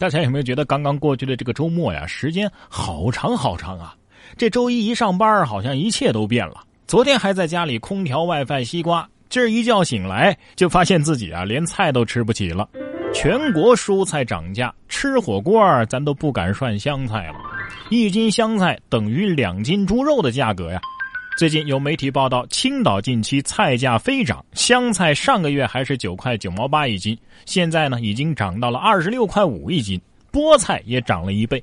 大家有没有觉得刚刚过去的这个周末呀，时间好长好长啊？这周一一上班，好像一切都变了。昨天还在家里空调、WiFi、西瓜，今儿一觉醒来，就发现自己啊，连菜都吃不起了。全国蔬菜涨价，吃火锅咱都不敢涮香菜了，一斤香菜等于两斤猪肉的价格呀。最近有媒体报道，青岛近期菜价飞涨，香菜上个月还是九块九毛八一斤，现在呢已经涨到了二十六块五一斤，菠菜也涨了一倍。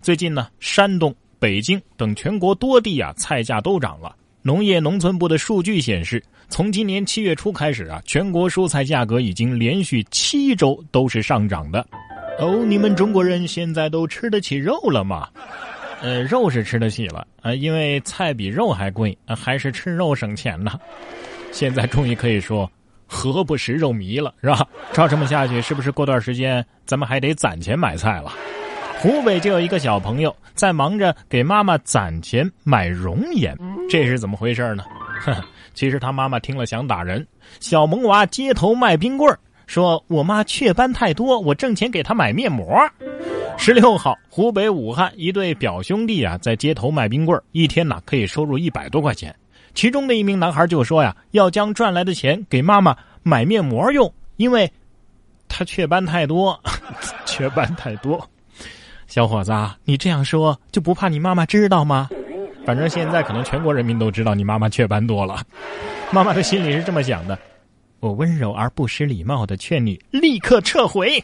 最近呢，山东、北京等全国多地啊菜价都涨了。农业农村部的数据显示，从今年七月初开始啊，全国蔬菜价格已经连续七周都是上涨的。哦，你们中国人现在都吃得起肉了吗？呃，肉是吃得起了，呃，因为菜比肉还贵，还是吃肉省钱呢。现在终于可以说，何不食肉糜了，是吧？照这么下去，是不是过段时间咱们还得攒钱买菜了？湖北就有一个小朋友在忙着给妈妈攒钱买容颜，这是怎么回事呢？其实他妈妈听了想打人。小萌娃街头卖冰棍说我妈雀斑太多，我挣钱给她买面膜。十六号，湖北武汉一对表兄弟啊，在街头卖冰棍一天呢可以收入一百多块钱。其中的一名男孩就说呀，要将赚来的钱给妈妈买面膜用，因为他雀斑太多，雀斑太多。小伙子，你这样说就不怕你妈妈知道吗？反正现在可能全国人民都知道你妈妈雀斑多了。妈妈的心里是这么想的：我温柔而不失礼貌的劝你立刻撤回。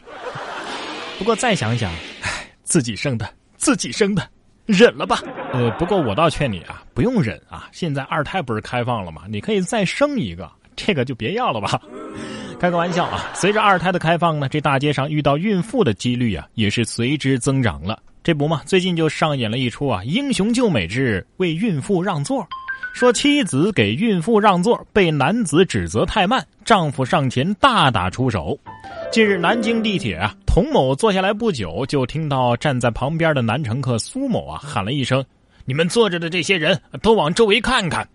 不过再想想。唉自己生的，自己生的，忍了吧。呃，不过我倒劝你啊，不用忍啊。现在二胎不是开放了吗？你可以再生一个，这个就别要了吧。开个玩笑啊。随着二胎的开放呢，这大街上遇到孕妇的几率啊，也是随之增长了。这不嘛，最近就上演了一出啊，英雄救美之为孕妇让座。说妻子给孕妇让座，被男子指责太慢，丈夫上前大打出手。近日，南京地铁啊，童某坐下来不久，就听到站在旁边的男乘客苏某啊喊了一声：“你们坐着的这些人都往周围看看。”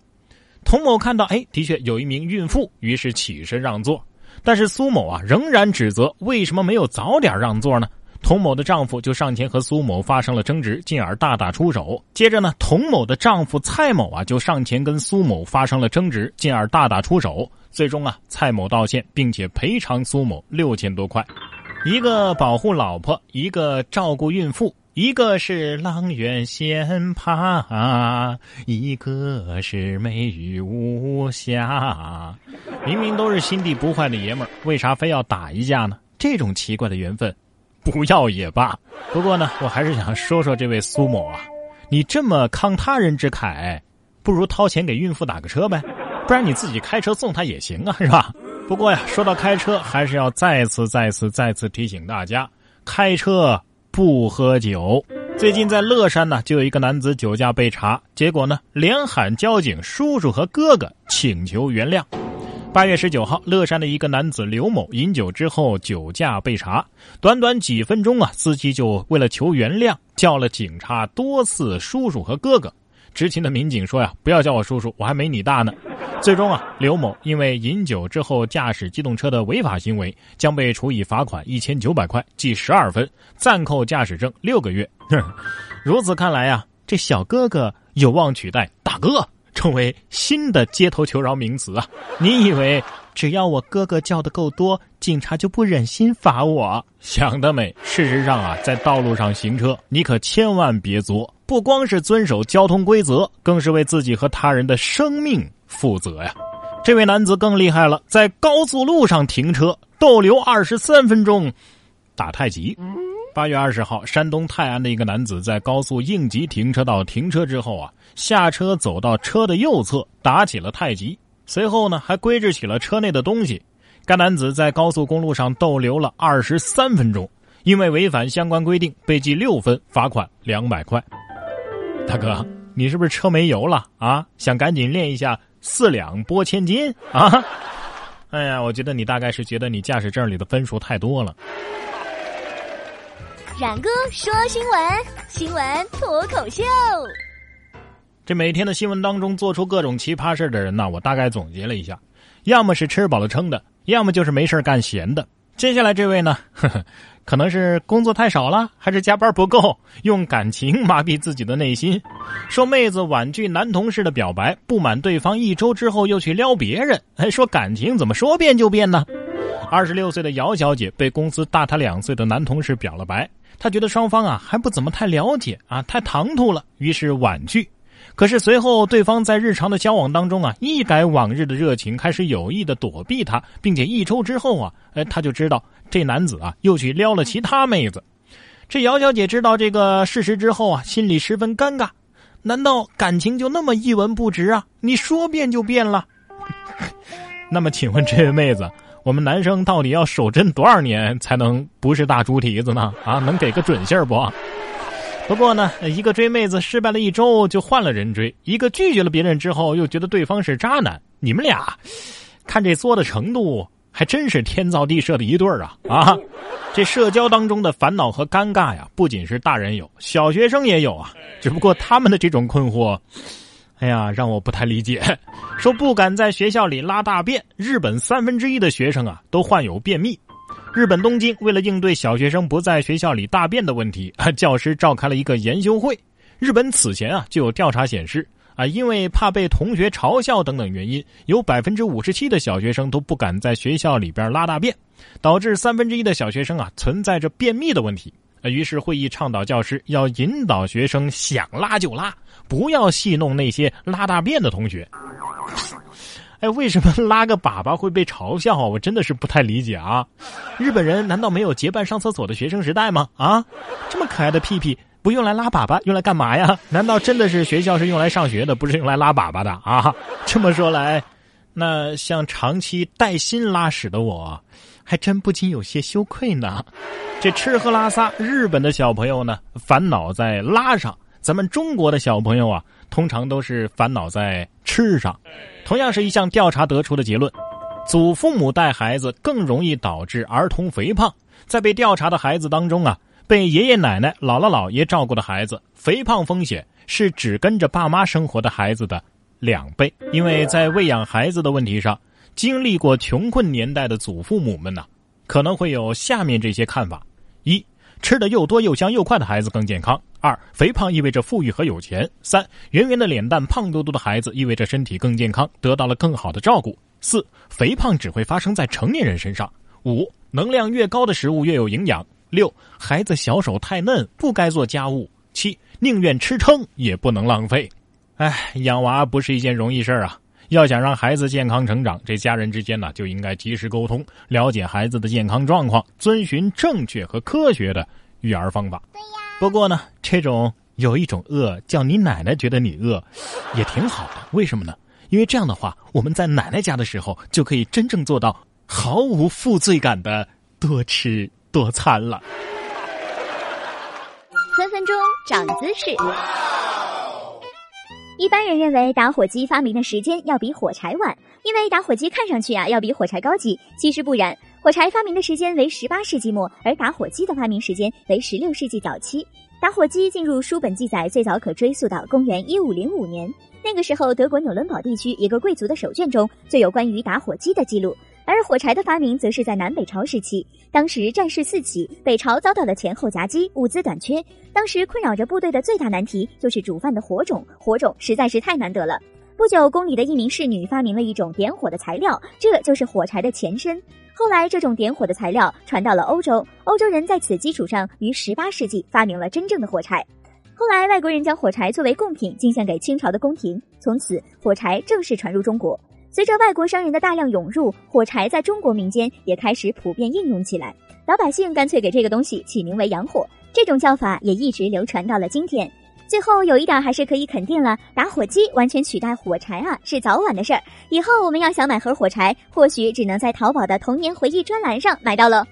童某看到，哎，的确有一名孕妇，于是起身让座。但是苏某啊，仍然指责为什么没有早点让座呢？童某的丈夫就上前和苏某发生了争执，进而大打出手。接着呢，童某的丈夫蔡某啊就上前跟苏某发生了争执，进而大打出手。最终啊，蔡某道歉，并且赔偿苏某六千多块。一个保护老婆，一个照顾孕妇，一个是阆苑仙葩，一个是美玉无瑕。明明都是心地不坏的爷们儿，为啥非要打一架呢？这种奇怪的缘分。不要也罢，不过呢，我还是想说说这位苏某啊，你这么慷他人之慨，不如掏钱给孕妇打个车呗，不然你自己开车送他也行啊，是吧？不过呀，说到开车，还是要再次、再次、再次提醒大家，开车不喝酒。最近在乐山呢，就有一个男子酒驾被查，结果呢，连喊交警叔叔和哥哥，请求原谅。八月十九号，乐山的一个男子刘某饮酒之后酒驾被查，短短几分钟啊，司机就为了求原谅，叫了警察多次叔叔和哥哥。执勤的民警说呀：“不要叫我叔叔，我还没你大呢。”最终啊，刘某因为饮酒之后驾驶机动车的违法行为，将被处以罚款一千九百块，记十二分，暂扣驾驶证六个月。如此看来呀，这小哥哥有望取代大哥。成为新的街头求饶名词啊！你以为只要我哥哥叫的够多，警察就不忍心罚我？想得美！事实上啊，在道路上行车，你可千万别作，不光是遵守交通规则，更是为自己和他人的生命负责呀！这位男子更厉害了，在高速路上停车逗留二十三分钟，打太极。八月二十号，山东泰安的一个男子在高速应急停车道停车之后啊，下车走到车的右侧，打起了太极。随后呢，还归置起了车内的东西。该男子在高速公路上逗留了二十三分钟，因为违反相关规定，被记六分，罚款两百块。大哥，你是不是车没油了啊？想赶紧练一下四两拨千斤啊？哎呀，我觉得你大概是觉得你驾驶证里的分数太多了。冉哥说新闻，新闻脱口秀。这每天的新闻当中做出各种奇葩事的人呢，我大概总结了一下：要么是吃饱了撑的，要么就是没事干闲的。接下来这位呢，呵呵，可能是工作太少了，还是加班不够，用感情麻痹自己的内心。说妹子婉拒男同事的表白，不满对方一周之后又去撩别人，还说感情怎么说变就变呢？二十六岁的姚小姐被公司大她两岁的男同事表了白，她觉得双方啊还不怎么太了解啊，太唐突了，于是婉拒。可是随后，对方在日常的交往当中啊，一改往日的热情，开始有意的躲避他，并且一周之后啊，哎，他就知道这男子啊又去撩了其他妹子。这姚小姐知道这个事实之后啊，心里十分尴尬。难道感情就那么一文不值啊？你说变就变了？那么，请问这位妹子，我们男生到底要守贞多少年才能不是大猪蹄子呢？啊，能给个准信儿不？不过呢，一个追妹子失败了一周就换了人追，一个拒绝了别人之后又觉得对方是渣男，你们俩看这作的程度，还真是天造地设的一对儿啊！啊，这社交当中的烦恼和尴尬呀，不仅是大人有，小学生也有啊。只不过他们的这种困惑，哎呀，让我不太理解。说不敢在学校里拉大便，日本三分之一的学生啊都患有便秘。日本东京为了应对小学生不在学校里大便的问题，教师召开了一个研修会。日本此前啊就有调查显示啊，因为怕被同学嘲笑等等原因，有百分之五十七的小学生都不敢在学校里边拉大便，导致三分之一的小学生啊存在着便秘的问题。于是会议倡导教师要引导学生想拉就拉，不要戏弄那些拉大便的同学。哎，为什么 拉个粑粑会被嘲笑？我真的是不太理解啊！日本人难道没有结伴上厕所的学生时代吗？啊，这么可爱的屁屁不用来拉粑粑，用来干嘛呀？难道真的是学校是用来上学的，不是用来拉粑粑的啊？这么说来，那像长期带薪拉屎的我，还真不禁有些羞愧呢。这吃喝拉撒，日本的小朋友呢，烦恼在拉上；咱们中国的小朋友啊，通常都是烦恼在吃上。同样是一项调查得出的结论：祖父母带孩子更容易导致儿童肥胖。在被调查的孩子当中啊，被爷爷奶奶、姥姥姥爷照顾的孩子，肥胖风险是只跟着爸妈生活的孩子的两倍。因为在喂养孩子的问题上，经历过穷困年代的祖父母们呢，可能会有下面这些看法：一。吃的又多又香又快的孩子更健康。二，肥胖意味着富裕和有钱。三，圆圆的脸蛋、胖嘟嘟的孩子意味着身体更健康，得到了更好的照顾。四，肥胖只会发生在成年人身上。五，能量越高的食物越有营养。六，孩子小手太嫩，不该做家务。七，宁愿吃撑也不能浪费。哎，养娃不是一件容易事儿啊。要想让孩子健康成长，这家人之间呢就应该及时沟通，了解孩子的健康状况，遵循正确和科学的育儿方法。对呀。不过呢，这种有一种饿叫你奶奶觉得你饿，也挺好的。为什么呢？因为这样的话，我们在奶奶家的时候就可以真正做到毫无负罪感的多吃多餐了。分分钟长姿势。一般人认为打火机发明的时间要比火柴晚，因为打火机看上去啊要比火柴高级。其实不然，火柴发明的时间为十八世纪末，而打火机的发明时间为十六世纪早期。打火机进入书本记载最早可追溯到公元一五零五年，那个时候德国纽伦堡地区一个贵族的手卷中就有关于打火机的记录。而火柴的发明则是在南北朝时期，当时战事四起，北朝遭到了前后夹击，物资短缺。当时困扰着部队的最大难题就是煮饭的火种，火种实在是太难得了。不久，宫里的一名侍女发明了一种点火的材料，这就是火柴的前身。后来，这种点火的材料传到了欧洲，欧洲人在此基础上于十八世纪发明了真正的火柴。后来，外国人将火柴作为贡品进献给清朝的宫廷，从此火柴正式传入中国。随着外国商人的大量涌入，火柴在中国民间也开始普遍应用起来。老百姓干脆给这个东西起名为“洋火”，这种叫法也一直流传到了今天。最后有一点还是可以肯定了：打火机完全取代火柴啊，是早晚的事儿。以后我们要想买盒火柴，或许只能在淘宝的童年回忆专栏上买到了。